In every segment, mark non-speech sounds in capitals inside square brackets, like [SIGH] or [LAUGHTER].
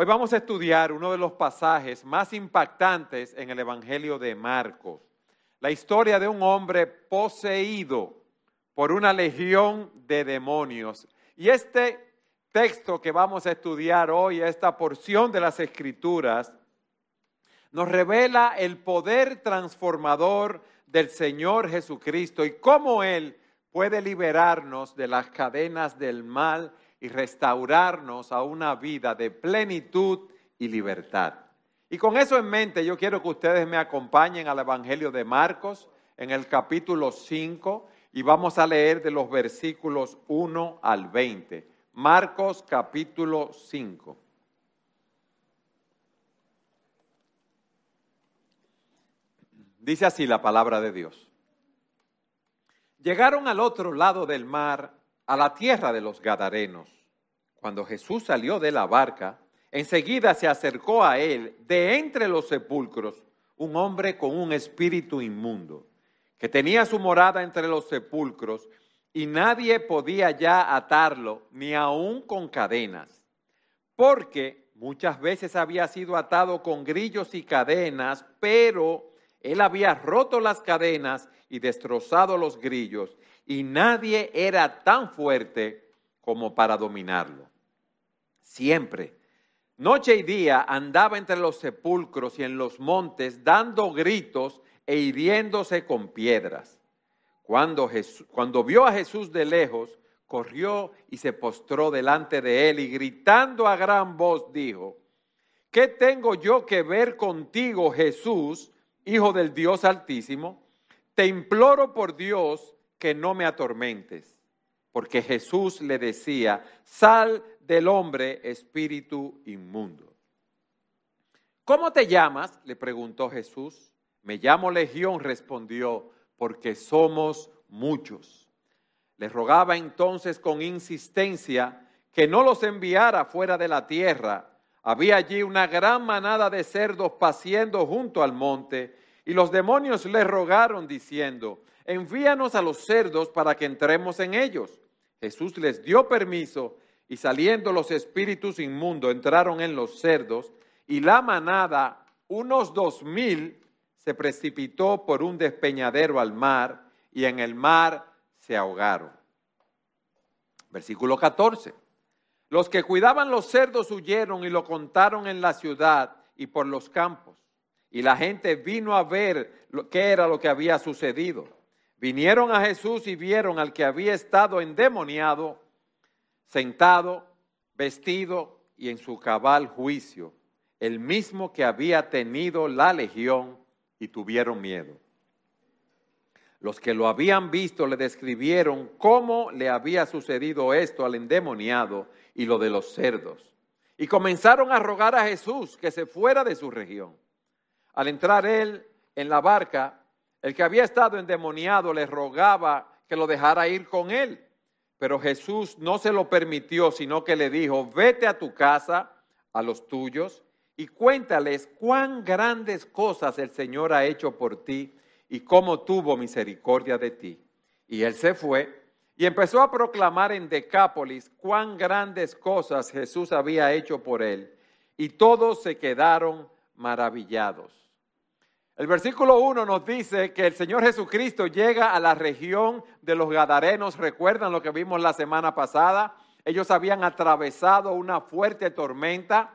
Hoy vamos a estudiar uno de los pasajes más impactantes en el Evangelio de Marcos, la historia de un hombre poseído por una legión de demonios. Y este texto que vamos a estudiar hoy, esta porción de las Escrituras, nos revela el poder transformador del Señor Jesucristo y cómo Él puede liberarnos de las cadenas del mal y restaurarnos a una vida de plenitud y libertad. Y con eso en mente, yo quiero que ustedes me acompañen al Evangelio de Marcos en el capítulo 5 y vamos a leer de los versículos 1 al 20. Marcos capítulo 5. Dice así la palabra de Dios. Llegaron al otro lado del mar a la tierra de los Gadarenos. Cuando Jesús salió de la barca, enseguida se acercó a él de entre los sepulcros un hombre con un espíritu inmundo, que tenía su morada entre los sepulcros y nadie podía ya atarlo, ni aun con cadenas, porque muchas veces había sido atado con grillos y cadenas, pero él había roto las cadenas y destrozado los grillos y nadie era tan fuerte como para dominarlo. Siempre, noche y día, andaba entre los sepulcros y en los montes dando gritos e hiriéndose con piedras. Cuando, cuando vio a Jesús de lejos, corrió y se postró delante de él y gritando a gran voz dijo, ¿qué tengo yo que ver contigo, Jesús, Hijo del Dios Altísimo? Te imploro por Dios que no me atormentes, porque Jesús le decía, sal del hombre espíritu inmundo. ¿Cómo te llamas? le preguntó Jesús. Me llamo Legión, respondió, porque somos muchos. Le rogaba entonces con insistencia que no los enviara fuera de la tierra. Había allí una gran manada de cerdos paciendo junto al monte, y los demonios le rogaron diciendo, envíanos a los cerdos para que entremos en ellos. Jesús les dio permiso y saliendo los espíritus inmundos entraron en los cerdos y la manada, unos dos mil, se precipitó por un despeñadero al mar y en el mar se ahogaron. Versículo 14. Los que cuidaban los cerdos huyeron y lo contaron en la ciudad y por los campos. Y la gente vino a ver qué era lo que había sucedido. Vinieron a Jesús y vieron al que había estado endemoniado, sentado, vestido y en su cabal juicio, el mismo que había tenido la legión y tuvieron miedo. Los que lo habían visto le describieron cómo le había sucedido esto al endemoniado y lo de los cerdos. Y comenzaron a rogar a Jesús que se fuera de su región. Al entrar él en la barca, el que había estado endemoniado le rogaba que lo dejara ir con él. Pero Jesús no se lo permitió, sino que le dijo, vete a tu casa, a los tuyos, y cuéntales cuán grandes cosas el Señor ha hecho por ti y cómo tuvo misericordia de ti. Y él se fue y empezó a proclamar en Decápolis cuán grandes cosas Jesús había hecho por él. Y todos se quedaron maravillados. El versículo 1 nos dice que el Señor Jesucristo llega a la región de los Gadarenos. ¿Recuerdan lo que vimos la semana pasada? Ellos habían atravesado una fuerte tormenta.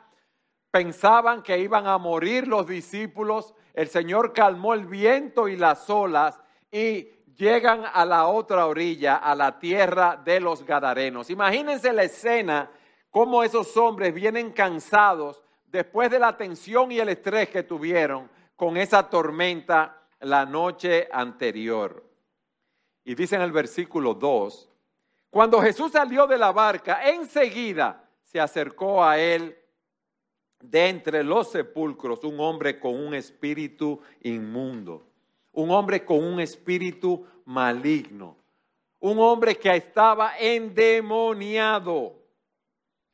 Pensaban que iban a morir los discípulos. El Señor calmó el viento y las olas y llegan a la otra orilla, a la tierra de los Gadarenos. Imagínense la escena, cómo esos hombres vienen cansados después de la tensión y el estrés que tuvieron con esa tormenta la noche anterior. Y dice en el versículo 2, cuando Jesús salió de la barca, enseguida se acercó a él de entre los sepulcros un hombre con un espíritu inmundo, un hombre con un espíritu maligno, un hombre que estaba endemoniado.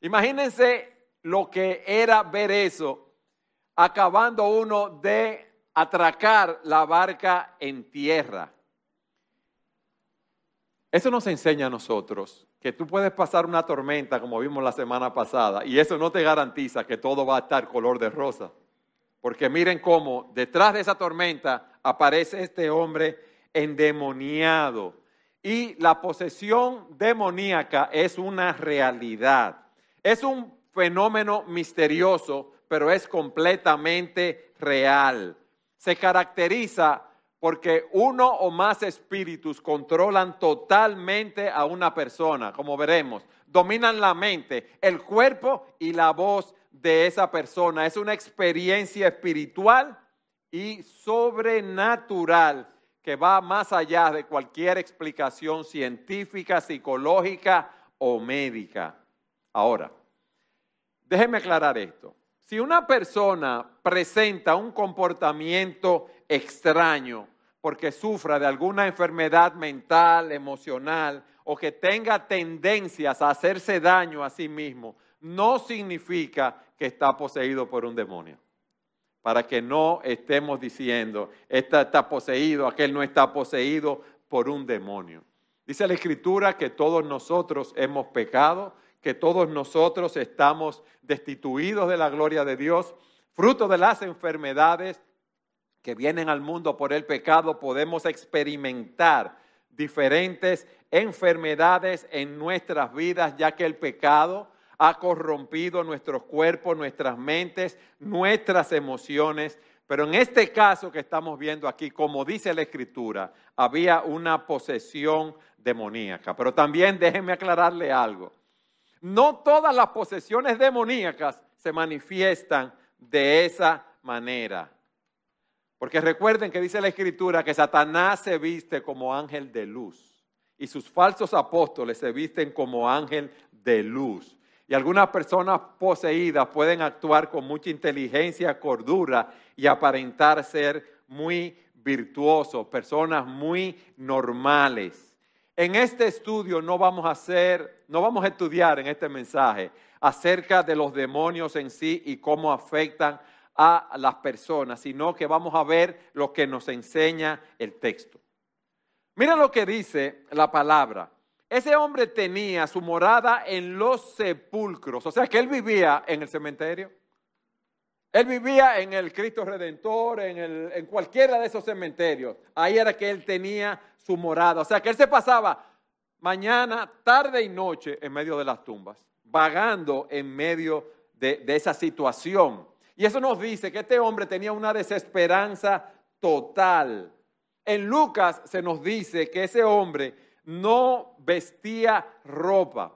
Imagínense lo que era ver eso acabando uno de atracar la barca en tierra. Eso nos enseña a nosotros que tú puedes pasar una tormenta como vimos la semana pasada y eso no te garantiza que todo va a estar color de rosa. Porque miren cómo detrás de esa tormenta aparece este hombre endemoniado. Y la posesión demoníaca es una realidad. Es un fenómeno misterioso, pero es completamente real. Se caracteriza porque uno o más espíritus controlan totalmente a una persona, como veremos. Dominan la mente, el cuerpo y la voz de esa persona. Es una experiencia espiritual y sobrenatural que va más allá de cualquier explicación científica, psicológica o médica. Ahora, déjeme aclarar esto. Si una persona presenta un comportamiento extraño porque sufra de alguna enfermedad mental, emocional o que tenga tendencias a hacerse daño a sí mismo, no significa que está poseído por un demonio. Para que no estemos diciendo, este está poseído, aquel no está poseído por un demonio. Dice la Escritura que todos nosotros hemos pecado, que todos nosotros estamos destituidos de la gloria de Dios, fruto de las enfermedades que vienen al mundo por el pecado, podemos experimentar diferentes enfermedades en nuestras vidas, ya que el pecado ha corrompido nuestros cuerpos, nuestras mentes, nuestras emociones. Pero en este caso que estamos viendo aquí, como dice la Escritura, había una posesión demoníaca. Pero también déjenme aclararle algo. No todas las posesiones demoníacas se manifiestan de esa manera. Porque recuerden que dice la Escritura que Satanás se viste como ángel de luz y sus falsos apóstoles se visten como ángel de luz. Y algunas personas poseídas pueden actuar con mucha inteligencia, cordura y aparentar ser muy virtuosos, personas muy normales. En este estudio no vamos a hacer, no vamos a estudiar en este mensaje acerca de los demonios en sí y cómo afectan a las personas, sino que vamos a ver lo que nos enseña el texto. Mira lo que dice la palabra. Ese hombre tenía su morada en los sepulcros, o sea que él vivía en el cementerio. Él vivía en el Cristo Redentor, en, el, en cualquiera de esos cementerios. Ahí era que él tenía su morada. O sea que él se pasaba mañana, tarde y noche en medio de las tumbas, vagando en medio de, de esa situación. Y eso nos dice que este hombre tenía una desesperanza total. En Lucas se nos dice que ese hombre no vestía ropa.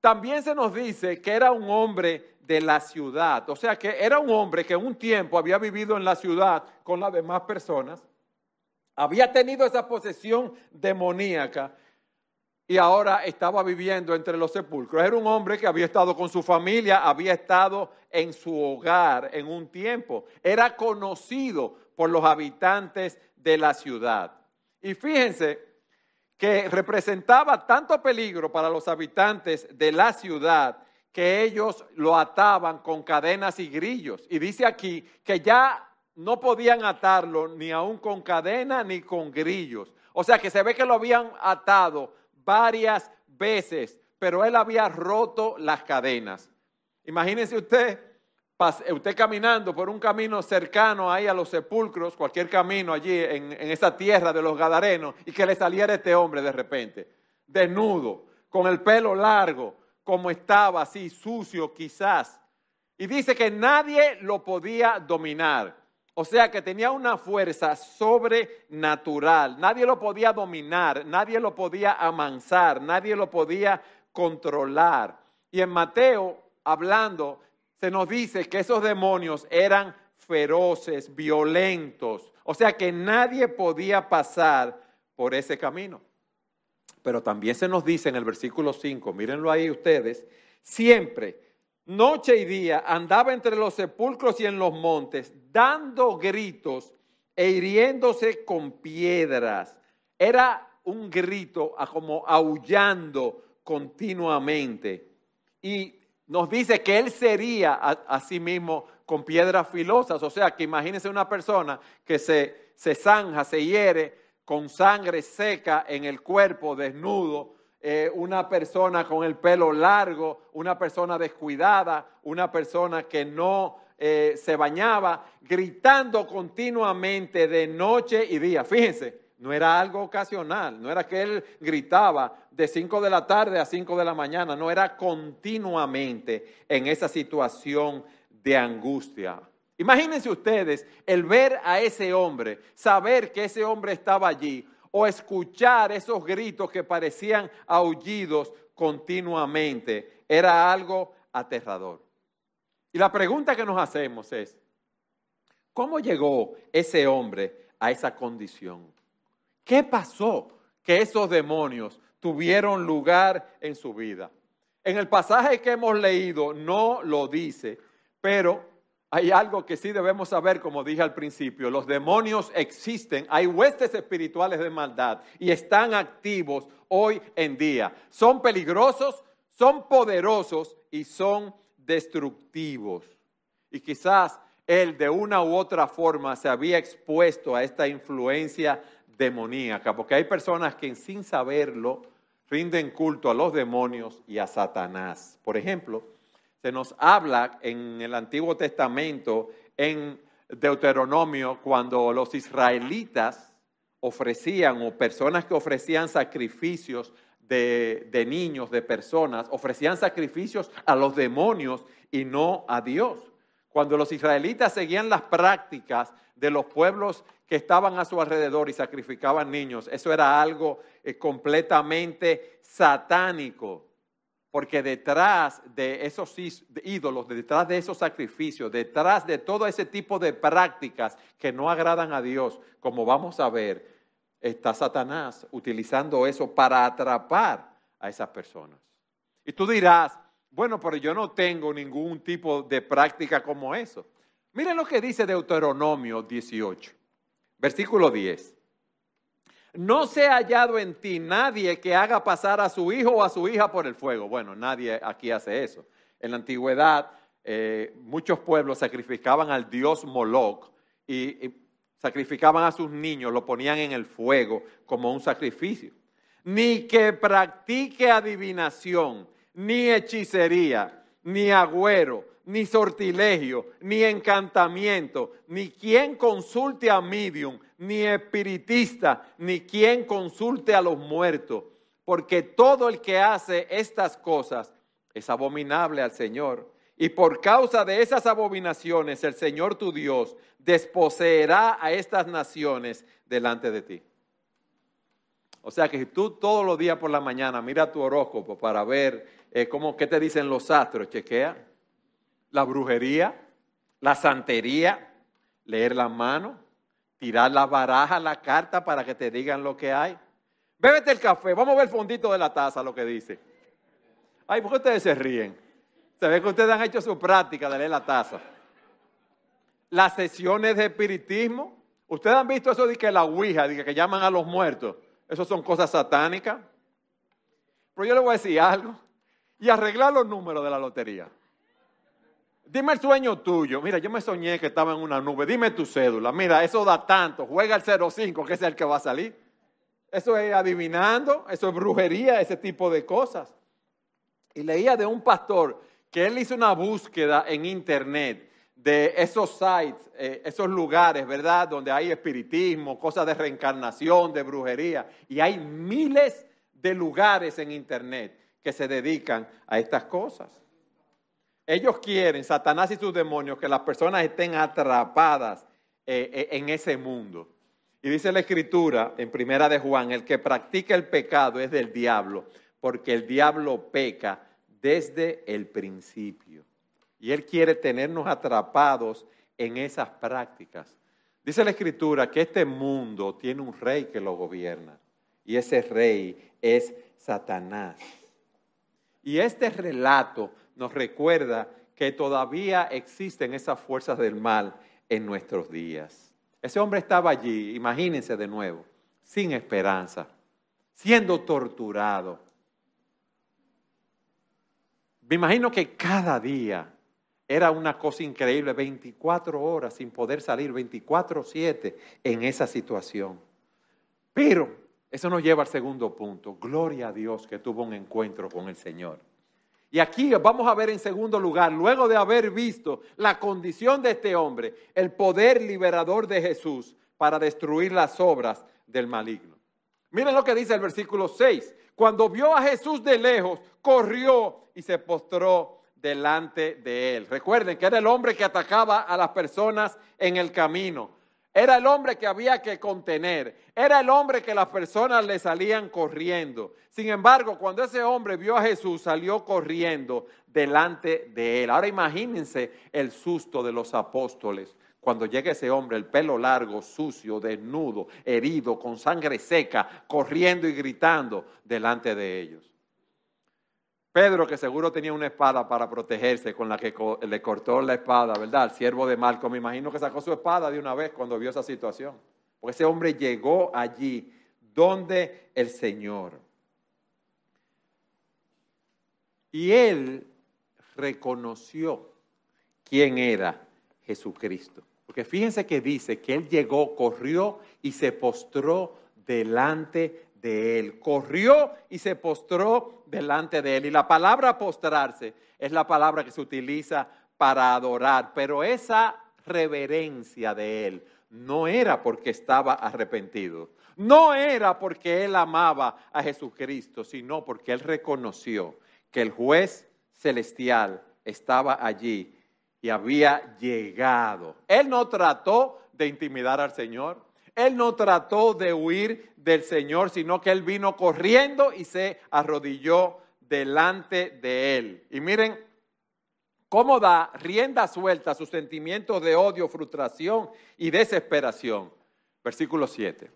También se nos dice que era un hombre de la ciudad, o sea que era un hombre que un tiempo había vivido en la ciudad con las demás personas, había tenido esa posesión demoníaca y ahora estaba viviendo entre los sepulcros. Era un hombre que había estado con su familia, había estado en su hogar en un tiempo. Era conocido por los habitantes de la ciudad. Y fíjense que representaba tanto peligro para los habitantes de la ciudad que ellos lo ataban con cadenas y grillos. Y dice aquí que ya no podían atarlo ni aún con cadena ni con grillos. O sea que se ve que lo habían atado varias veces, pero él había roto las cadenas. Imagínense usted, usted caminando por un camino cercano ahí a los sepulcros, cualquier camino allí en, en esa tierra de los Gadarenos, y que le saliera este hombre de repente, desnudo, con el pelo largo, como estaba, así sucio quizás. Y dice que nadie lo podía dominar. O sea que tenía una fuerza sobrenatural. Nadie lo podía dominar, nadie lo podía amansar, nadie lo podía controlar. Y en Mateo, hablando, se nos dice que esos demonios eran feroces, violentos. O sea que nadie podía pasar por ese camino. Pero también se nos dice en el versículo 5, mírenlo ahí ustedes, siempre noche y día andaba entre los sepulcros y en los montes, dando gritos e hiriéndose con piedras. Era un grito como aullando continuamente. Y nos dice que él sería a, sí mismo con piedras filosas. O sea, que imagínense una persona que se, se zanja, se hiere con sangre seca en el cuerpo, desnudo, eh, una persona con el pelo largo, una persona descuidada, una persona que no eh, se bañaba, gritando continuamente de noche y día. Fíjense, no era algo ocasional, no era que él gritaba de 5 de la tarde a 5 de la mañana, no era continuamente en esa situación de angustia. Imagínense ustedes el ver a ese hombre, saber que ese hombre estaba allí o escuchar esos gritos que parecían aullidos continuamente. Era algo aterrador. Y la pregunta que nos hacemos es, ¿cómo llegó ese hombre a esa condición? ¿Qué pasó que esos demonios tuvieron lugar en su vida? En el pasaje que hemos leído no lo dice, pero hay algo que sí debemos saber, como dije al principio, los demonios existen, hay huestes espirituales de maldad y están activos hoy en día. Son peligrosos, son poderosos y son destructivos. Y quizás él de una u otra forma se había expuesto a esta influencia demoníaca, porque hay personas que sin saberlo rinden culto a los demonios y a Satanás. Por ejemplo, se nos habla en el Antiguo Testamento, en Deuteronomio, cuando los israelitas ofrecían o personas que ofrecían sacrificios de, niños, de personas, ofrecían sacrificios a los demonios y no a Dios. Cuando los israelitas seguían las prácticas de los pueblos que estaban a su alrededor y sacrificaban niños. Eso era algo eh, completamente satánico, porque detrás de esos ídolos, detrás de esos sacrificios, detrás de todo ese tipo de prácticas que no agradan a Dios, como vamos a ver, está Satanás utilizando eso para atrapar a esas personas. Y tú dirás, bueno, pero yo no tengo ningún tipo de práctica como eso. Miren lo que dice Deuteronomio 18. Versículo 10. No se ha hallado en ti nadie que haga pasar a su hijo o a su hija por el fuego. Bueno, nadie aquí hace eso. En la antigüedad, eh, muchos pueblos sacrificaban al dios Moloch y, y sacrificaban a sus niños, lo ponían en el fuego como un sacrificio. Ni que practique adivinación, ni hechicería, ni agüero, ni sortilegio, ni encantamiento, ni quien consulte a medium, ni espiritista, ni quien consulte a los muertos, porque todo el que hace estas cosas es abominable al Señor. Y por causa de esas abominaciones el Señor tu Dios desposeerá a estas naciones delante de ti. O sea que si tú todos los días por la mañana mira tu horóscopo para ver eh, cómo, qué te dicen los astros, chequea la brujería, la santería, leer la mano, tirar la baraja, la carta para que te digan lo que hay. Bébete el café, vamos a ver el fondito de la taza, lo que dice. Ay, ¿por qué ustedes se ríen? Se ve que ustedes han hecho su práctica de leer la taza. Las sesiones de espiritismo, ustedes han visto eso de que la Ouija, de que llaman a los muertos, eso son cosas satánicas. Pero yo le voy a decir algo, y arreglar los números de la lotería. Dime el sueño tuyo. Mira, yo me soñé que estaba en una nube. Dime tu cédula. Mira, eso da tanto. Juega el 05, que es el que va a salir. Eso es adivinando, eso es brujería, ese tipo de cosas. Y leía de un pastor que él hizo una búsqueda en internet de esos sites, eh, esos lugares, ¿verdad? Donde hay espiritismo, cosas de reencarnación, de brujería. Y hay miles de lugares en internet que se dedican a estas cosas. Ellos quieren, Satanás y sus demonios, que las personas estén atrapadas eh, eh, en ese mundo. Y dice la escritura en primera de Juan, el que practica el pecado es del diablo, porque el diablo peca desde el principio. Y él quiere tenernos atrapados en esas prácticas. Dice la escritura que este mundo tiene un rey que lo gobierna. Y ese rey es Satanás. Y este relato nos recuerda que todavía existen esas fuerzas del mal en nuestros días. Ese hombre estaba allí, imagínense de nuevo, sin esperanza, siendo torturado. Me imagino que cada día era una cosa increíble, 24 horas sin poder salir, 24/7 en esa situación. Pero Eso nos lleva al segundo punto. Gloria a Dios que tuvo un encuentro con el Señor. Y aquí vamos a ver en segundo lugar, luego de haber visto la condición de este hombre, el poder liberador de Jesús para destruir las obras del maligno. Miren lo que dice el versículo 6. Cuando vio a Jesús de lejos, corrió y se postró delante de él. Recuerden que era el hombre que atacaba a las personas en el camino. Era el hombre que había que contener. Era el hombre que las personas le salían corriendo. Sin embargo, cuando ese hombre vio a Jesús, salió corriendo delante de él. Ahora imagínense el susto de los apóstoles cuando llega ese hombre, el pelo largo, sucio, desnudo, herido, con sangre seca, corriendo y gritando delante de ellos. Pedro, que seguro tenía una espada para protegerse, con la que le cortó la espada, ¿verdad? El siervo de Malco, me imagino que sacó su espada de una vez cuando vio esa situación. Porque ese hombre llegó allí, donde el Señor. Y él reconoció quién era Jesucristo. Porque fíjense que dice que él llegó, corrió y se postró delante de él. Corrió y se postró delante de él. Y la palabra postrarse es la palabra que se utiliza para adorar, pero esa reverencia de él no era porque estaba arrepentido, no era porque él amaba a Jesucristo, sino porque él reconoció que el juez celestial estaba allí y había llegado. Él no trató de intimidar al Señor, él no trató de huir del Señor, sino que él vino corriendo y se arrodilló delante de él. Y miren cómo da rienda suelta a sus sentimientos de odio, frustración y desesperación. Versículo 7.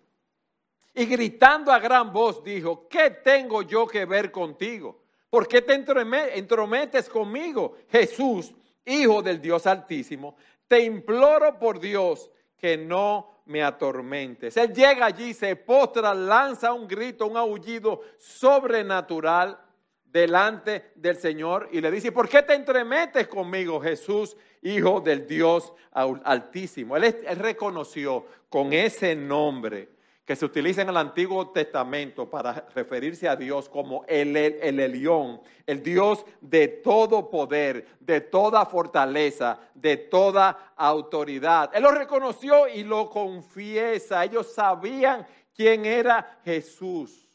Y gritando a gran voz dijo, ¿qué tengo yo que ver contigo? ¿Por qué te entrometes conmigo? Jesús, Hijo del Dios Altísimo, te imploro por Dios que no me atormentes. Él llega allí, se postra, lanza un grito, un aullido sobrenatural delante del Señor y le dice, ¿por qué te entremetes conmigo, Jesús, Hijo del Dios Altísimo? Él, él reconoció con ese nombre que se utiliza en el Antiguo Testamento para referirse a Dios como el, el, Elión, el Dios de todo poder, de toda fortaleza, de toda autoridad. Él lo reconoció y lo confiesa. Ellos sabían quién era Jesús.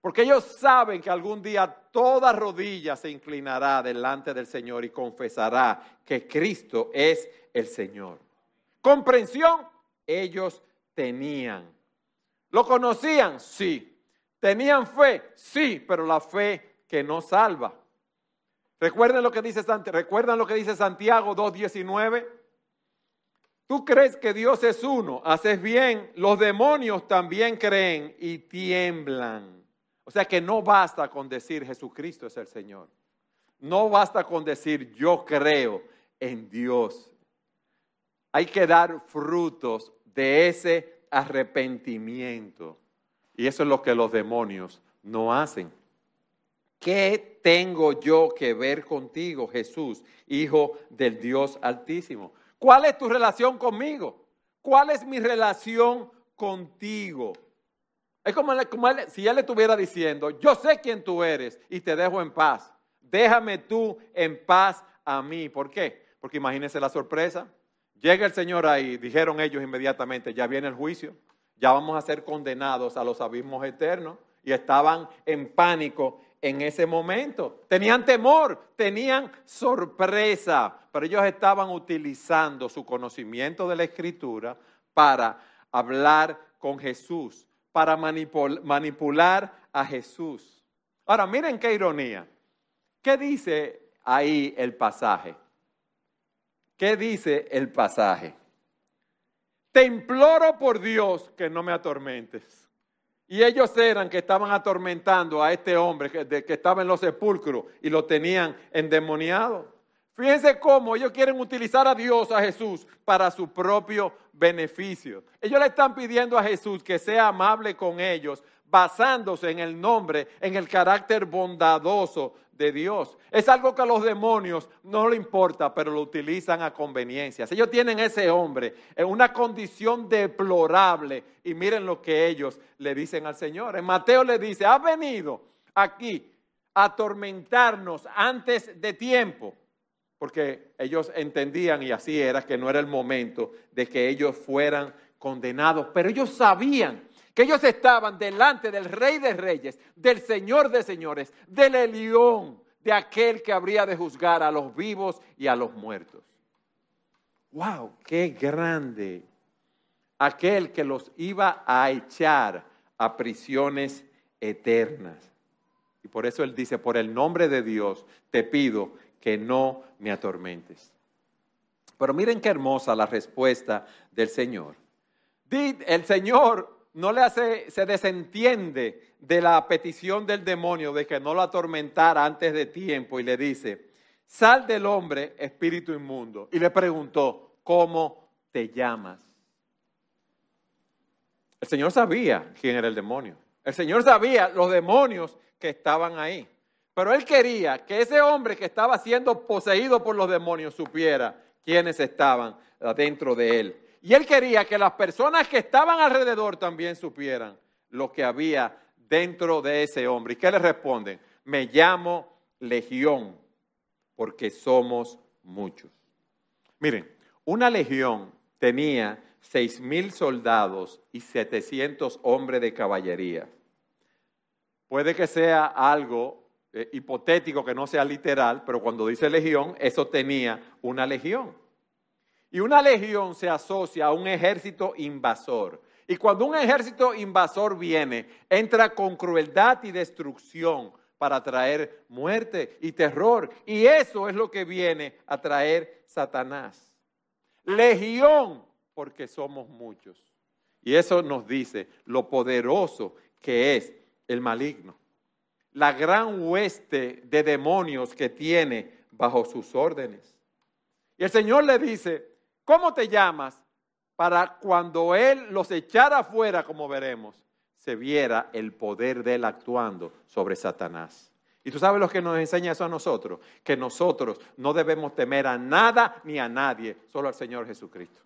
Porque ellos saben que algún día toda rodilla se inclinará delante del Señor y confesará que Cristo es el Señor. Comprensión, ellos tenían. ¿Lo conocían? Sí. ¿Tenían fe? Sí, pero la fe que no salva. Recuerden lo que dice, ¿recuerdan lo que dice Santiago 2.19? Tú crees que Dios es uno, haces bien, los demonios también creen y tiemblan. O sea que no basta con decir Jesucristo es el Señor. No basta con decir yo creo en Dios. Hay que dar frutos de ese arrepentimiento. Y eso es lo que los demonios no hacen. ¿Qué tengo yo que ver contigo, Jesús, Hijo del Dios Altísimo? ¿Cuál es tu relación conmigo? ¿Cuál es mi relación contigo? Es como, si él le estuviera diciendo, yo sé quién tú eres y te dejo en paz. Déjame tú en paz a mí. ¿Por qué? Porque imagínense la sorpresa. Llega el Señor ahí, dijeron ellos inmediatamente, ya viene el juicio, ya vamos a ser condenados a los abismos eternos. Y estaban en pánico en ese momento. Tenían temor, tenían sorpresa, pero ellos estaban utilizando su conocimiento de la escritura para hablar con Jesús, para manipular a Jesús. Ahora, miren qué ironía. ¿Qué dice ahí el pasaje? ¿Qué dice el pasaje? Te imploro por Dios que no me atormentes. Y ellos eran que estaban atormentando a este hombre que, que estaba en los sepulcros y lo tenían endemoniado. Fíjense cómo ellos quieren utilizar a Dios, a Jesús, para su propio beneficio. Ellos le están pidiendo a Jesús que sea amable con ellos basándose en el nombre, en el carácter bondadoso de Dios. Es algo que a los demonios no le importa, pero lo utilizan a conveniencia. Ellos tienen ese hombre en una condición deplorable y miren lo que ellos le dicen al Señor. En Mateo le dice, ha venido aquí a atormentarnos antes de tiempo, porque ellos entendían y así era que no era el momento de que ellos fueran condenados, pero ellos sabían que ellos estaban delante del Rey de Reyes, del Señor de Señores, del Elión, de aquel que habría de juzgar a los vivos y a los muertos. ¡Wow! ¡Qué grande! Aquel que los iba a echar a prisiones eternas. Y por eso él dice, por el nombre de Dios, te pido que no me atormentes. Pero miren qué hermosa la respuesta del Señor. El Señor no le hace, se desentiende de la petición del demonio de que no lo atormentara antes de tiempo y le dice, sal del hombre, espíritu inmundo. Y le preguntó, ¿cómo te llamas? El Señor sabía quién era el demonio. El Señor sabía los demonios que estaban ahí. Pero él quería que ese hombre que estaba siendo poseído por los demonios supiera quiénes estaban dentro de él. Y él quería que las personas que estaban alrededor también supieran lo que había dentro de ese hombre. ¿Y qué le responden? Me llamo legión porque somos muchos. Miren, una legión tenía seis mil soldados y 700 hombres de caballería. Puede que sea algo eh, hipotético, que no sea literal, pero cuando dice legión, eso tenía una legión. Y una legión se asocia a un ejército invasor. Y cuando un ejército invasor viene, entra con crueldad y destrucción para traer muerte y terror. Y eso es lo que viene a traer Satanás. Legión, porque somos muchos. Y eso nos dice lo poderoso que es el maligno. La gran hueste de demonios que tiene bajo sus órdenes. Y el Señor le dice, ¿Cómo te llamas? Para cuando Él los echara afuera, como veremos, se viera el poder de Él actuando sobre Satanás. Y tú sabes lo que nos enseña eso a nosotros, que nosotros no debemos temer a nada ni a nadie, solo al Señor Jesucristo.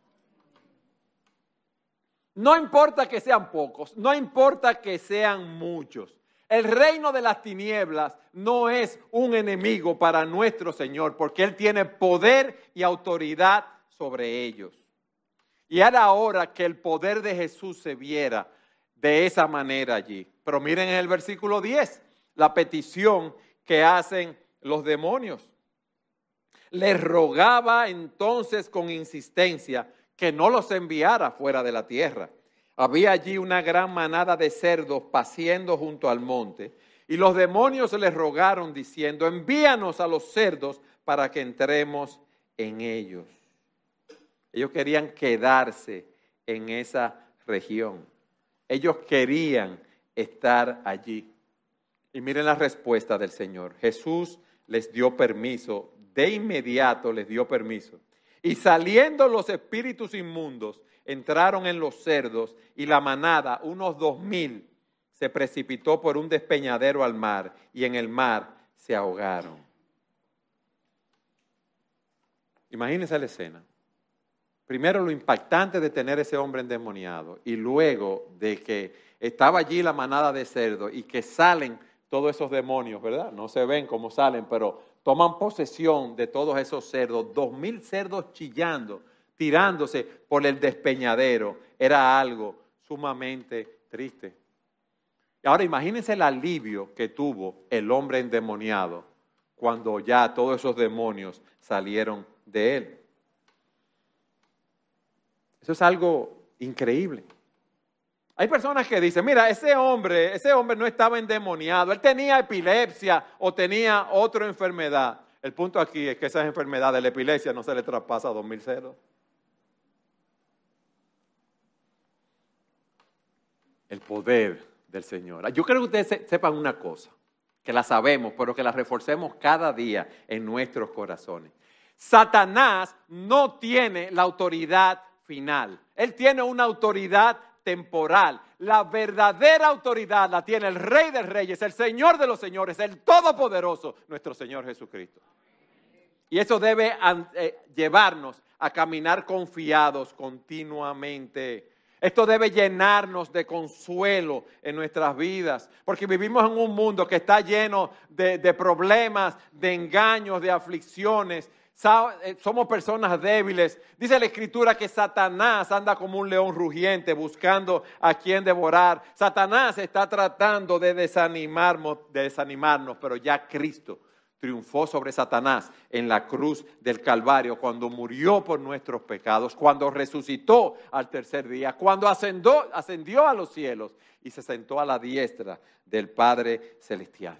No importa que sean pocos, no importa que sean muchos. El reino de las tinieblas no es un enemigo para nuestro Señor, porque Él tiene poder y autoridad sobre ellos. Y era hora que el poder de Jesús se viera de esa manera allí. Pero miren en el versículo 10, la petición que hacen los demonios. Les rogaba entonces con insistencia que no los enviara fuera de la tierra. Había allí una gran manada de cerdos paciendo junto al monte. Y los demonios les rogaron diciendo, envíanos a los cerdos para que entremos en ellos. Ellos querían quedarse en esa región. Ellos querían estar allí. Y miren la respuesta del Señor. Jesús les dio permiso, de inmediato les dio permiso. Y saliendo los espíritus inmundos, entraron en los cerdos y la manada, unos dos mil, se precipitó por un despeñadero al mar y en el mar se ahogaron. Imagínense la escena. Primero lo impactante de tener ese hombre endemoniado y luego de que estaba allí la manada de cerdos y que salen todos esos demonios, ¿verdad? No se ven cómo salen, pero toman posesión de todos esos cerdos, dos mil cerdos chillando, tirándose por el despeñadero. Era algo sumamente triste. Ahora imagínense el alivio que tuvo el hombre endemoniado cuando ya todos esos demonios salieron de él. Eso es algo increíble. Hay personas que dicen, mira, ese hombre, ese hombre no estaba endemoniado, él tenía epilepsia o tenía otra enfermedad. El punto aquí es que esa enfermedad de la epilepsia no se le traspasa a 2000 ceros. El poder del Señor. Yo creo que ustedes sepan una cosa, que la sabemos, pero que la reforcemos cada día en nuestros corazones. Satanás no tiene la autoridad final. Él tiene una autoridad temporal. La verdadera autoridad la tiene el Rey de Reyes, el Señor de los Señores, el Todopoderoso, nuestro Señor Jesucristo. Y eso debe eh, llevarnos a caminar confiados continuamente. Esto debe llenarnos de consuelo en nuestras vidas, porque vivimos en un mundo que está lleno de, de problemas, de engaños, de aflicciones, somos personas débiles. Dice la escritura que Satanás anda como un león rugiente buscando a quien devorar. Satanás está tratando de desanimarnos, de desanimarnos, pero ya Cristo triunfó sobre Satanás en la cruz del Calvario, cuando murió por nuestros pecados, cuando resucitó al tercer día, cuando ascendió a los cielos y se sentó a la diestra del Padre Celestial.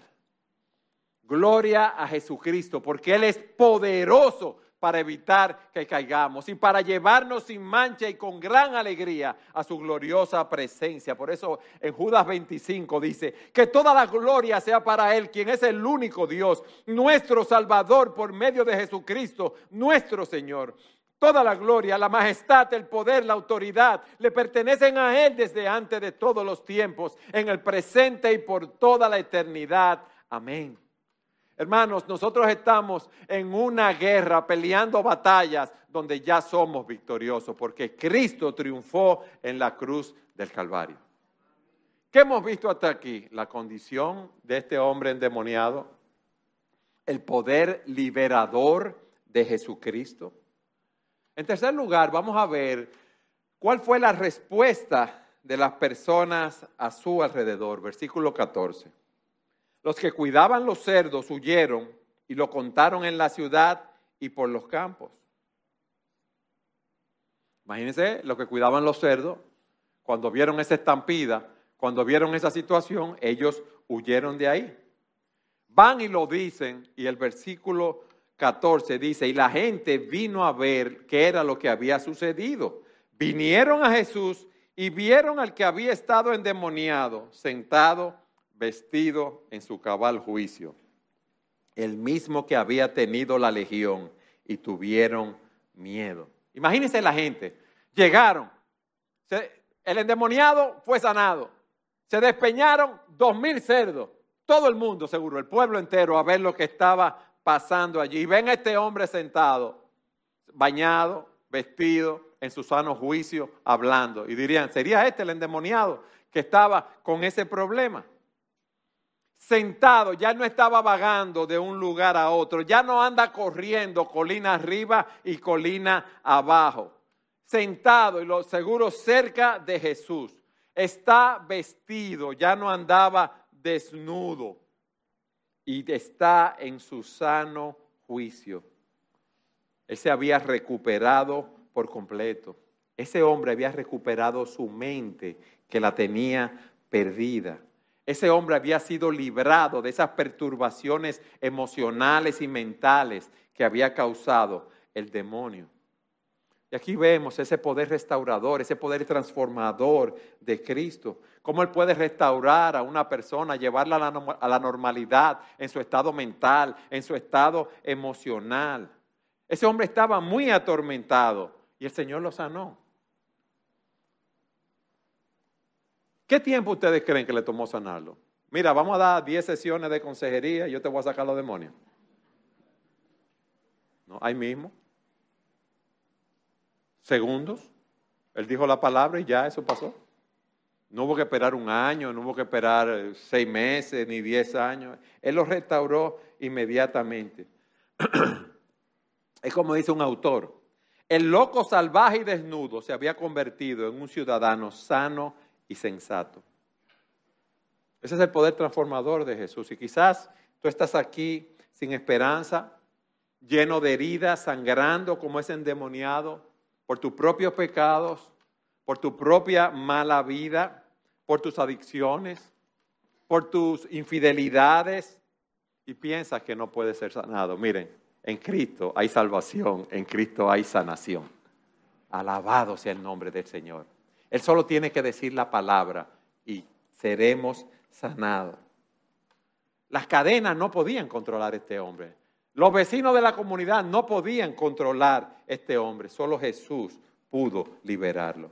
Gloria a Jesucristo, porque Él es poderoso para evitar que caigamos y para llevarnos sin mancha y con gran alegría a su gloriosa presencia. Por eso en Judas 25 dice, que toda la gloria sea para Él, quien es el único Dios, nuestro Salvador por medio de Jesucristo, nuestro Señor. Toda la gloria, la majestad, el poder, la autoridad le pertenecen a Él desde antes de todos los tiempos, en el presente y por toda la eternidad. Amén. Hermanos, nosotros estamos en una guerra, peleando batallas donde ya somos victoriosos, porque Cristo triunfó en la cruz del Calvario. ¿Qué hemos visto hasta aquí? La condición de este hombre endemoniado, el poder liberador de Jesucristo. En tercer lugar, vamos a ver cuál fue la respuesta de las personas a su alrededor. Versículo 14. Los que cuidaban los cerdos huyeron y lo contaron en la ciudad y por los campos. Imagínense los que cuidaban los cerdos, cuando vieron esa estampida, cuando vieron esa situación, ellos huyeron de ahí. Van y lo dicen, y el versículo 14 dice, y la gente vino a ver qué era lo que había sucedido. Vinieron a Jesús y vieron al que había estado endemoniado, sentado vestido en su cabal juicio, el mismo que había tenido la legión, y tuvieron miedo. Imagínense la gente, llegaron, el endemoniado fue sanado, se despeñaron dos mil cerdos, todo el mundo seguro, el pueblo entero, a ver lo que estaba pasando allí. Y ven a este hombre sentado, bañado, vestido, en su sano juicio, hablando. Y dirían, ¿sería este el endemoniado que estaba con ese problema? Sentado, ya no estaba vagando de un lugar a otro, ya no anda corriendo colina arriba y colina abajo. Sentado y lo seguro cerca de Jesús. Está vestido, ya no andaba desnudo y está en su sano juicio. Él se había recuperado por completo. Ese hombre había recuperado su mente que la tenía perdida. Ese hombre había sido librado de esas perturbaciones emocionales y mentales que había causado el demonio. Y aquí vemos ese poder restaurador, ese poder transformador de Cristo. Cómo Él puede restaurar a una persona, llevarla a la, normalidad en su estado mental, en su estado emocional. Ese hombre estaba muy atormentado y el Señor lo sanó. ¿Qué tiempo ustedes creen que le tomó sanarlo? Mira, vamos a dar 10 sesiones de consejería y yo te voy a sacar los demonios. ¿No? Ahí mismo. Segundos. Él dijo la palabra y ya eso pasó. No hubo que esperar un año, no hubo que esperar eh, seis meses ni diez años. Él lo restauró inmediatamente. [CLEARS THROAT] es como dice un autor. El loco salvaje y desnudo se había convertido en un ciudadano sano y sensato. Ese es el poder transformador de Jesús. Y quizás tú estás aquí sin esperanza, lleno de heridas, sangrando como es endemoniado por tus propios pecados, por tu propia mala vida, por tus adicciones, por tus infidelidades y piensas que no puedes ser sanado. Miren, en Cristo hay salvación, en Cristo hay sanación. Alabado sea el nombre del Señor. Él solo tiene que decir la palabra y seremos sanados. Las cadenas no podían controlar a este hombre. Los vecinos de la comunidad no podían controlar a este hombre. Solo Jesús pudo liberarlo.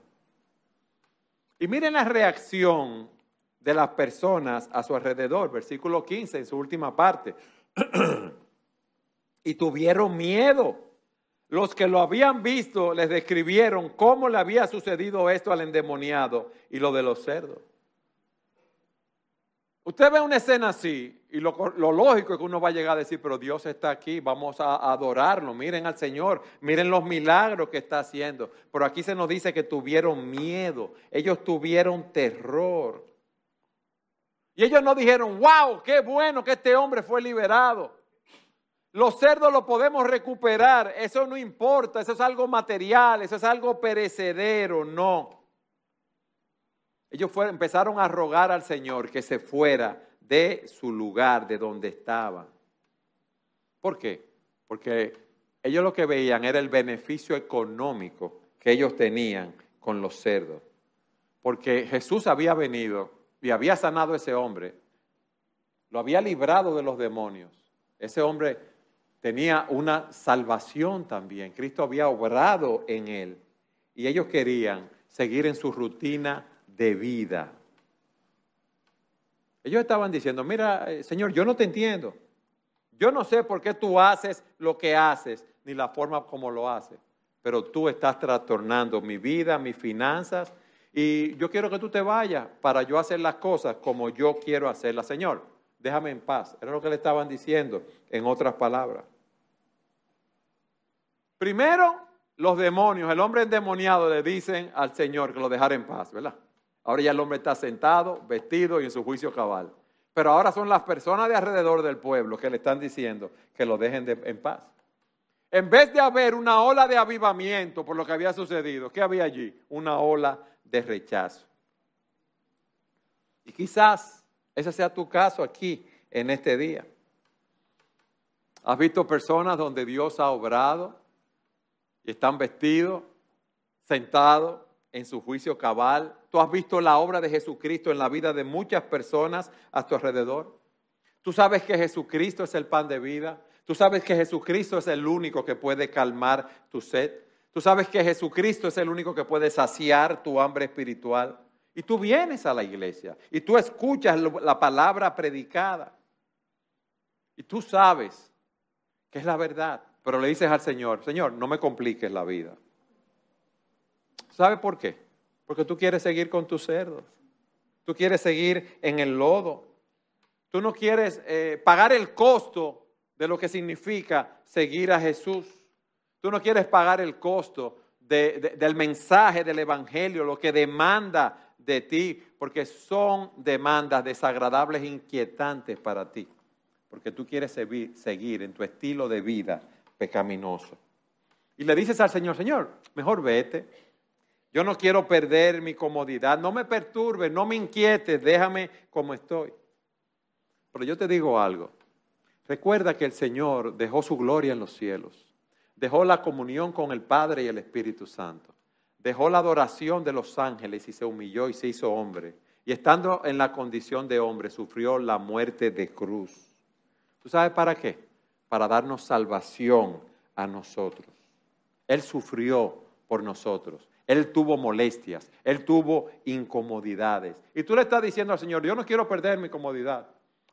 Y miren la reacción de las personas a su alrededor, versículo 15 en su última parte. [CLEARS THROAT] y tuvieron miedo. Los que lo habían visto les describieron cómo le había sucedido esto al endemoniado y lo de los cerdos. Usted ve una escena así y lo, lógico es que uno va a llegar a decir, pero Dios está aquí, vamos a adorarlo, miren al Señor, miren los milagros que está haciendo. Pero aquí se nos dice que tuvieron miedo, ellos tuvieron terror. Y ellos no dijeron, wow, qué bueno que este hombre fue liberado. Los cerdos los podemos recuperar, eso no importa, eso es algo material, eso es algo perecedero, no. Ellos empezaron a rogar al Señor que se fuera de su lugar, de donde estaba. ¿Por qué? Porque ellos lo que veían era el beneficio económico que ellos tenían con los cerdos. Porque Jesús había venido y había sanado a ese hombre, lo había librado de los demonios. Ese hombre tenía una salvación también. Cristo había obrado en él. Y ellos querían seguir en su rutina de vida. Ellos estaban diciendo, mira, eh, Señor, yo no te entiendo. Yo no sé por qué tú haces lo que haces, ni la forma como lo haces, pero tú estás trastornando mi vida, mis finanzas, y yo quiero que tú te vayas para yo hacer las cosas como yo quiero hacerlas. Señor, déjame en paz. Era lo que le estaban diciendo, en otras palabras. Primero, los demonios, el hombre endemoniado le dicen al Señor que lo dejara en paz, ¿verdad? Ahora ya el hombre está sentado, vestido y en su juicio cabal. Pero ahora son las personas de alrededor del pueblo que le están diciendo que lo dejen en paz. En vez de haber una ola de avivamiento por lo que había sucedido, ¿qué había allí? Una ola de rechazo. Y quizás ese sea tu caso aquí en este día. ¿Has visto personas donde Dios ha obrado y están vestidos, sentados en su juicio cabal. Tú has visto la obra de Jesucristo en la vida de muchas personas a tu alrededor. Tú sabes que Jesucristo es el pan de vida. Tú sabes que Jesucristo es el único que puede calmar tu sed. Tú sabes que Jesucristo es el único que puede saciar tu hambre espiritual. Y tú vienes a la iglesia y tú escuchas la palabra predicada. Y tú sabes que es la verdad. Pero le dices al Señor, Señor, no me compliques la vida. ¿Sabe por qué? Porque tú quieres seguir con tus cerdos. Tú quieres seguir en el lodo. Tú no quieres eh, pagar el costo de lo que significa seguir a Jesús. Tú no quieres pagar el costo del mensaje del Evangelio, lo que demanda de ti, porque son demandas desagradables e inquietantes para ti, porque tú quieres seguir en tu estilo de vida pecaminoso. Y le dices al Señor, Señor, mejor vete, yo no quiero perder mi comodidad. No me perturbe, no me inquiete, déjame como estoy. Pero yo te digo algo. Recuerda que el Señor dejó su gloria en los cielos. Dejó la comunión con el Padre y el Espíritu Santo. Dejó la adoración de los ángeles y se humilló y se hizo hombre. Y estando en la condición de hombre, sufrió la muerte de cruz. ¿Tú sabes para qué? Para darnos salvación a nosotros. Él sufrió por nosotros. Él tuvo molestias, él tuvo incomodidades. Y tú le estás diciendo al Señor, yo no quiero perder mi comodidad.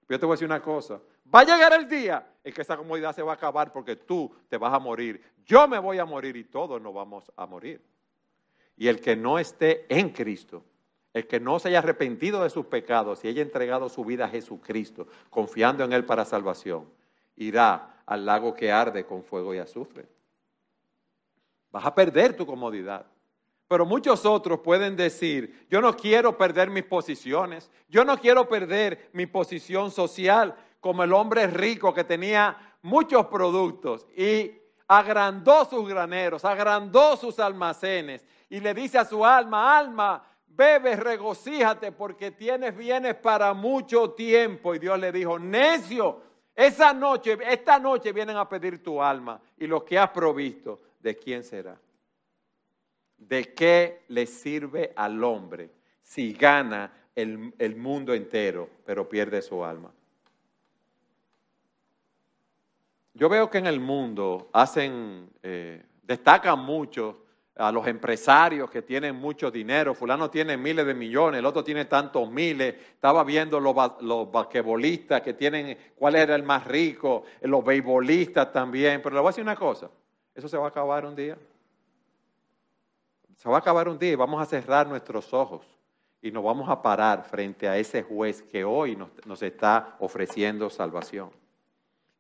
Yo te voy a decir una cosa, va a llegar el día en que esa comodidad se va a acabar porque tú te vas a morir. Yo me voy a morir y todos nos vamos a morir. Y el que no esté en Cristo, el que no se haya arrepentido de sus pecados y haya entregado su vida a Jesucristo, confiando en Él para salvación, irá al lago que arde con fuego y azufre. Vas a perder tu comodidad. Pero muchos otros pueden decir, yo no quiero perder mis posiciones, yo no quiero perder mi posición social como el hombre rico que tenía muchos productos y agrandó sus graneros, agrandó sus almacenes y le dice a su alma, alma, bebe, regocíjate porque tienes bienes para mucho tiempo. Y Dios le dijo, necio, esa noche, esta noche vienen a pedir tu alma y lo que has provisto, ¿de quién será? ¿De qué le sirve al hombre si gana el, mundo entero, pero pierde su alma? Yo veo que en el mundo hacen, eh, destacan mucho a los empresarios que tienen mucho dinero. Fulano tiene miles de millones, el otro tiene tantos miles. Estaba viendo los, los basquetbolistas que tienen, cuál era el más rico, los beisbolistas también. Pero le voy a decir una cosa, eso se va a acabar un día. Se va a acabar un día y vamos a cerrar nuestros ojos y nos vamos a parar frente a ese juez que hoy nos, nos está ofreciendo salvación.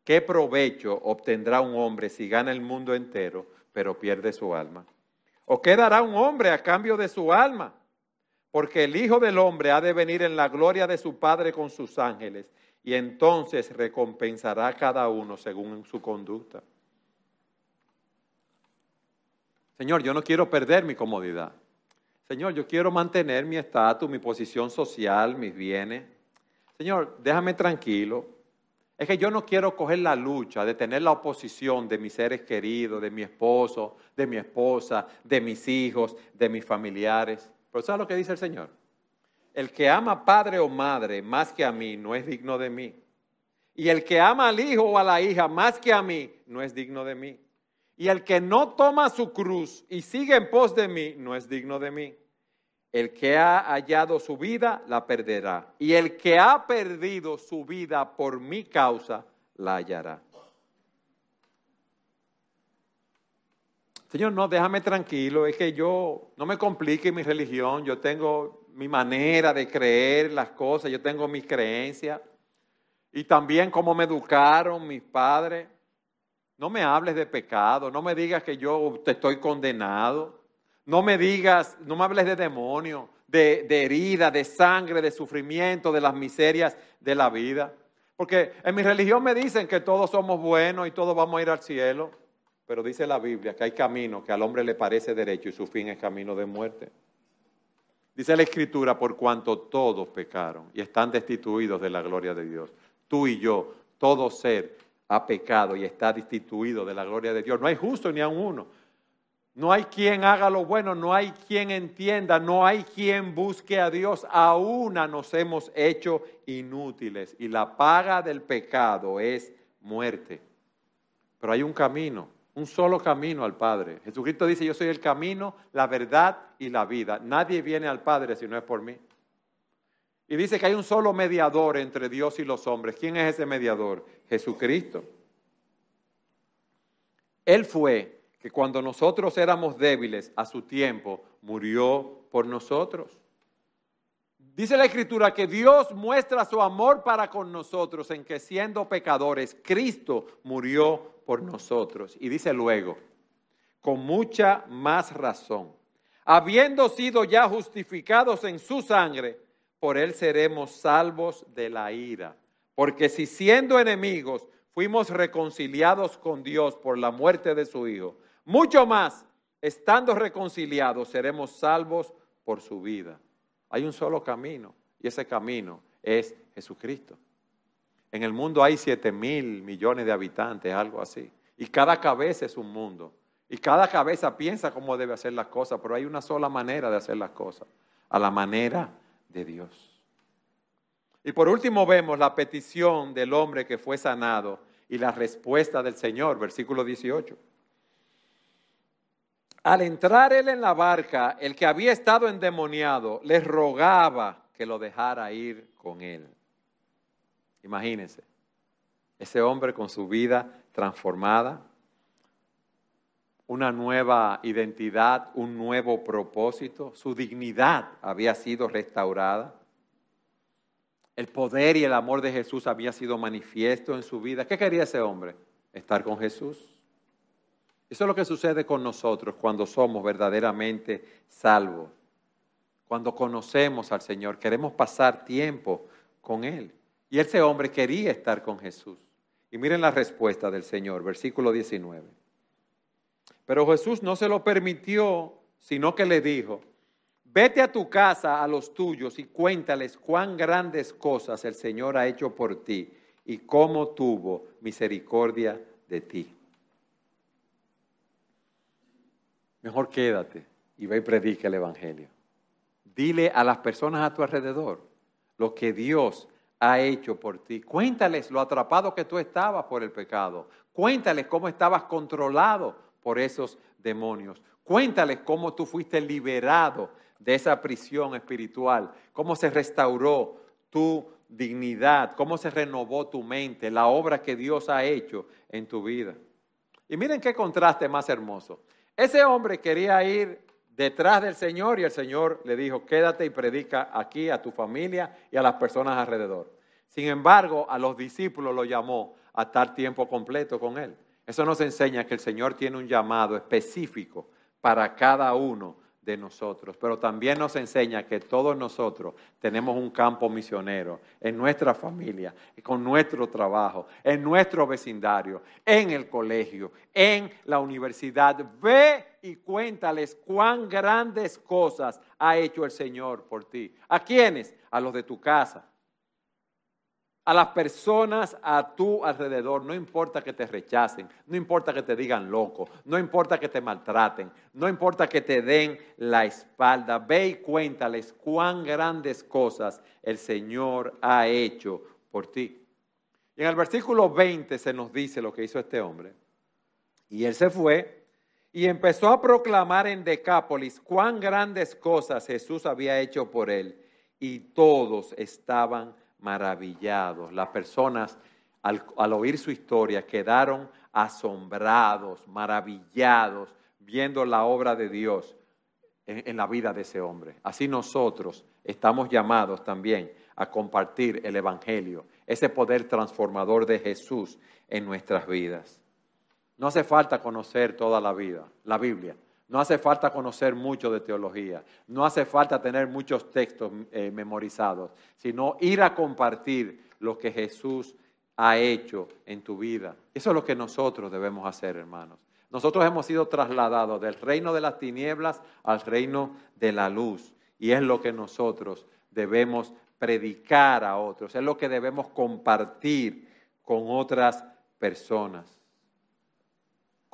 ¿Qué provecho obtendrá un hombre si gana el mundo entero, pero pierde su alma? ¿O qué dará un hombre a cambio de su alma? Porque el Hijo del Hombre ha de venir en la gloria de su Padre con sus ángeles, y entonces recompensará a cada uno según su conducta. Señor, yo no quiero perder mi comodidad. Señor, yo quiero mantener mi estatus, mi posición social, mis bienes. Señor, déjame tranquilo. Es que yo no quiero coger la lucha de tener la oposición de mis seres queridos, de mi esposo, de mi esposa, de mis hijos, de mis familiares. Pero ¿sabes lo que dice el Señor? El que ama padre o madre más que a mí no es digno de mí. Y el que ama al hijo o a la hija más que a mí no es digno de mí. Y el que no toma su cruz y sigue en pos de mí no es digno de mí. El que ha hallado su vida la perderá. Y el que ha perdido su vida por mi causa la hallará. Señor, no, déjame tranquilo, es que yo no me complique mi religión, yo tengo mi manera de creer las cosas, yo tengo mis creencias y también cómo me educaron mis padres. No me hables de pecado, no me digas que yo te estoy condenado, no me digas, no me hables de demonio, de, de herida, de sangre, de sufrimiento, de las miserias de la vida. Porque en mi religión me dicen que todos somos buenos y todos vamos a ir al cielo, pero dice la Biblia que hay camino que al hombre le parece derecho y su fin es camino de muerte. Dice la Escritura, por cuanto todos pecaron y están destituidos de la gloria de Dios. Tú y yo, todo ser ha pecado y está destituido de la gloria de Dios. No hay justo ni a uno. No hay quien haga lo bueno, no hay quien entienda, no hay quien busque a Dios. Aún nos hemos hecho inútiles y la paga del pecado es muerte. Pero hay un camino, un solo camino al Padre. Jesucristo dice, yo soy el camino, la verdad y la vida. Nadie viene al Padre si no es por mí. Y dice que hay un solo mediador entre Dios y los hombres. ¿Quién es ese mediador? Jesucristo. Él fue que cuando nosotros éramos débiles a su tiempo, murió por nosotros. Dice la Escritura que Dios muestra su amor para con nosotros en que siendo pecadores, Cristo murió por nosotros. Y dice luego, con mucha más razón, habiendo sido ya justificados en su sangre, por él seremos salvos de la ira. Porque si siendo enemigos fuimos reconciliados con Dios por la muerte de su Hijo, mucho más, estando reconciliados, seremos salvos por su vida. Hay un solo camino y ese camino es Jesucristo. En el mundo hay siete mil millones de habitantes, algo así. Y cada cabeza es un mundo. Y cada cabeza piensa cómo debe hacer las cosas, pero hay una sola manera de hacer las cosas, a la manera de Dios. Y por último vemos la petición del hombre que fue sanado y la respuesta del Señor, versículo 18. Al entrar él en la barca, el que había estado endemoniado le rogaba que lo dejara ir con él. Imagínense, ese hombre con su vida transformada, una nueva identidad, un nuevo propósito, su dignidad había sido restaurada. El poder y el amor de Jesús había sido manifiesto en su vida. ¿Qué quería ese hombre? Estar con Jesús. Eso es lo que sucede con nosotros cuando somos verdaderamente salvos. Cuando conocemos al Señor, queremos pasar tiempo con Él. Y ese hombre quería estar con Jesús. Y miren la respuesta del Señor, versículo 19. Pero Jesús no se lo permitió, sino que le dijo, vete a tu casa, a los tuyos, y cuéntales cuán grandes cosas el Señor ha hecho por ti y cómo tuvo misericordia de ti. Mejor quédate y ve y predica el Evangelio. Dile a las personas a tu alrededor lo que Dios ha hecho por ti. Cuéntales lo atrapado que tú estabas por el pecado. Cuéntales cómo estabas controlado por esos demonios. Cuéntales cómo tú fuiste liberado de esa prisión espiritual, cómo se restauró tu dignidad, cómo se renovó tu mente, la obra que Dios ha hecho en tu vida. Y miren qué contraste más hermoso. Ese hombre quería ir detrás del Señor y el Señor le dijo, quédate y predica aquí a tu familia y a las personas alrededor. Sin embargo, a los discípulos lo llamó a estar tiempo completo con Él. Eso nos enseña que el Señor tiene un llamado específico para cada uno de nosotros, pero también nos enseña que todos nosotros tenemos un campo misionero en nuestra familia, con nuestro trabajo, en nuestro vecindario, en el colegio, en la universidad. Ve y cuéntales cuán grandes cosas ha hecho el Señor por ti. ¿A quiénes? A los de tu casa a las personas a tu alrededor, no importa que te rechacen, no importa que te digan loco, no importa que te maltraten, no importa que te den la espalda, ve y cuéntales cuán grandes cosas el Señor ha hecho por ti. Y en el versículo 20 se nos dice lo que hizo este hombre. Y él se fue y empezó a proclamar en Decápolis cuán grandes cosas Jesús había hecho por él. Y todos estaban maravillados. Las personas al, oír su historia quedaron asombrados, maravillados, viendo la obra de Dios en, en la vida de ese hombre. Así nosotros estamos llamados también a compartir el Evangelio, ese poder transformador de Jesús en nuestras vidas. No hace falta conocer toda la vida, la Biblia. No hace falta conocer mucho de teología, no hace falta tener muchos textos eh, memorizados, sino ir a compartir lo que Jesús ha hecho en tu vida. Eso es lo que nosotros debemos hacer, hermanos. Nosotros hemos sido trasladados del reino de las tinieblas al reino de la luz. Y es lo que nosotros debemos predicar a otros, es lo que debemos compartir con otras personas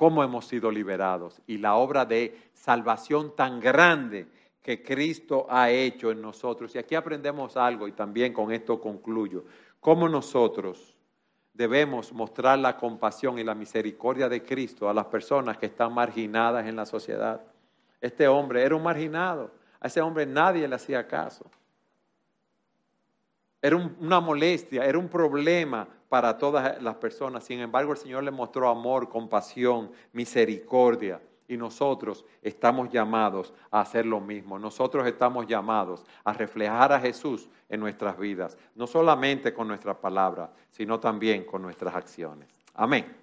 cómo hemos sido liberados y la obra de salvación tan grande que Cristo ha hecho en nosotros. Y aquí aprendemos algo y también con esto concluyo. Cómo nosotros debemos mostrar la compasión y la misericordia de Cristo a las personas que están marginadas en la sociedad. Este hombre era un marginado. A ese hombre nadie le hacía caso. Era una molestia, era un problema para todas las personas. Sin embargo, el Señor le mostró amor, compasión, misericordia. Y nosotros estamos llamados a hacer lo mismo. Nosotros estamos llamados a reflejar a Jesús en nuestras vidas, no solamente con nuestras palabras, sino también con nuestras acciones. Amén.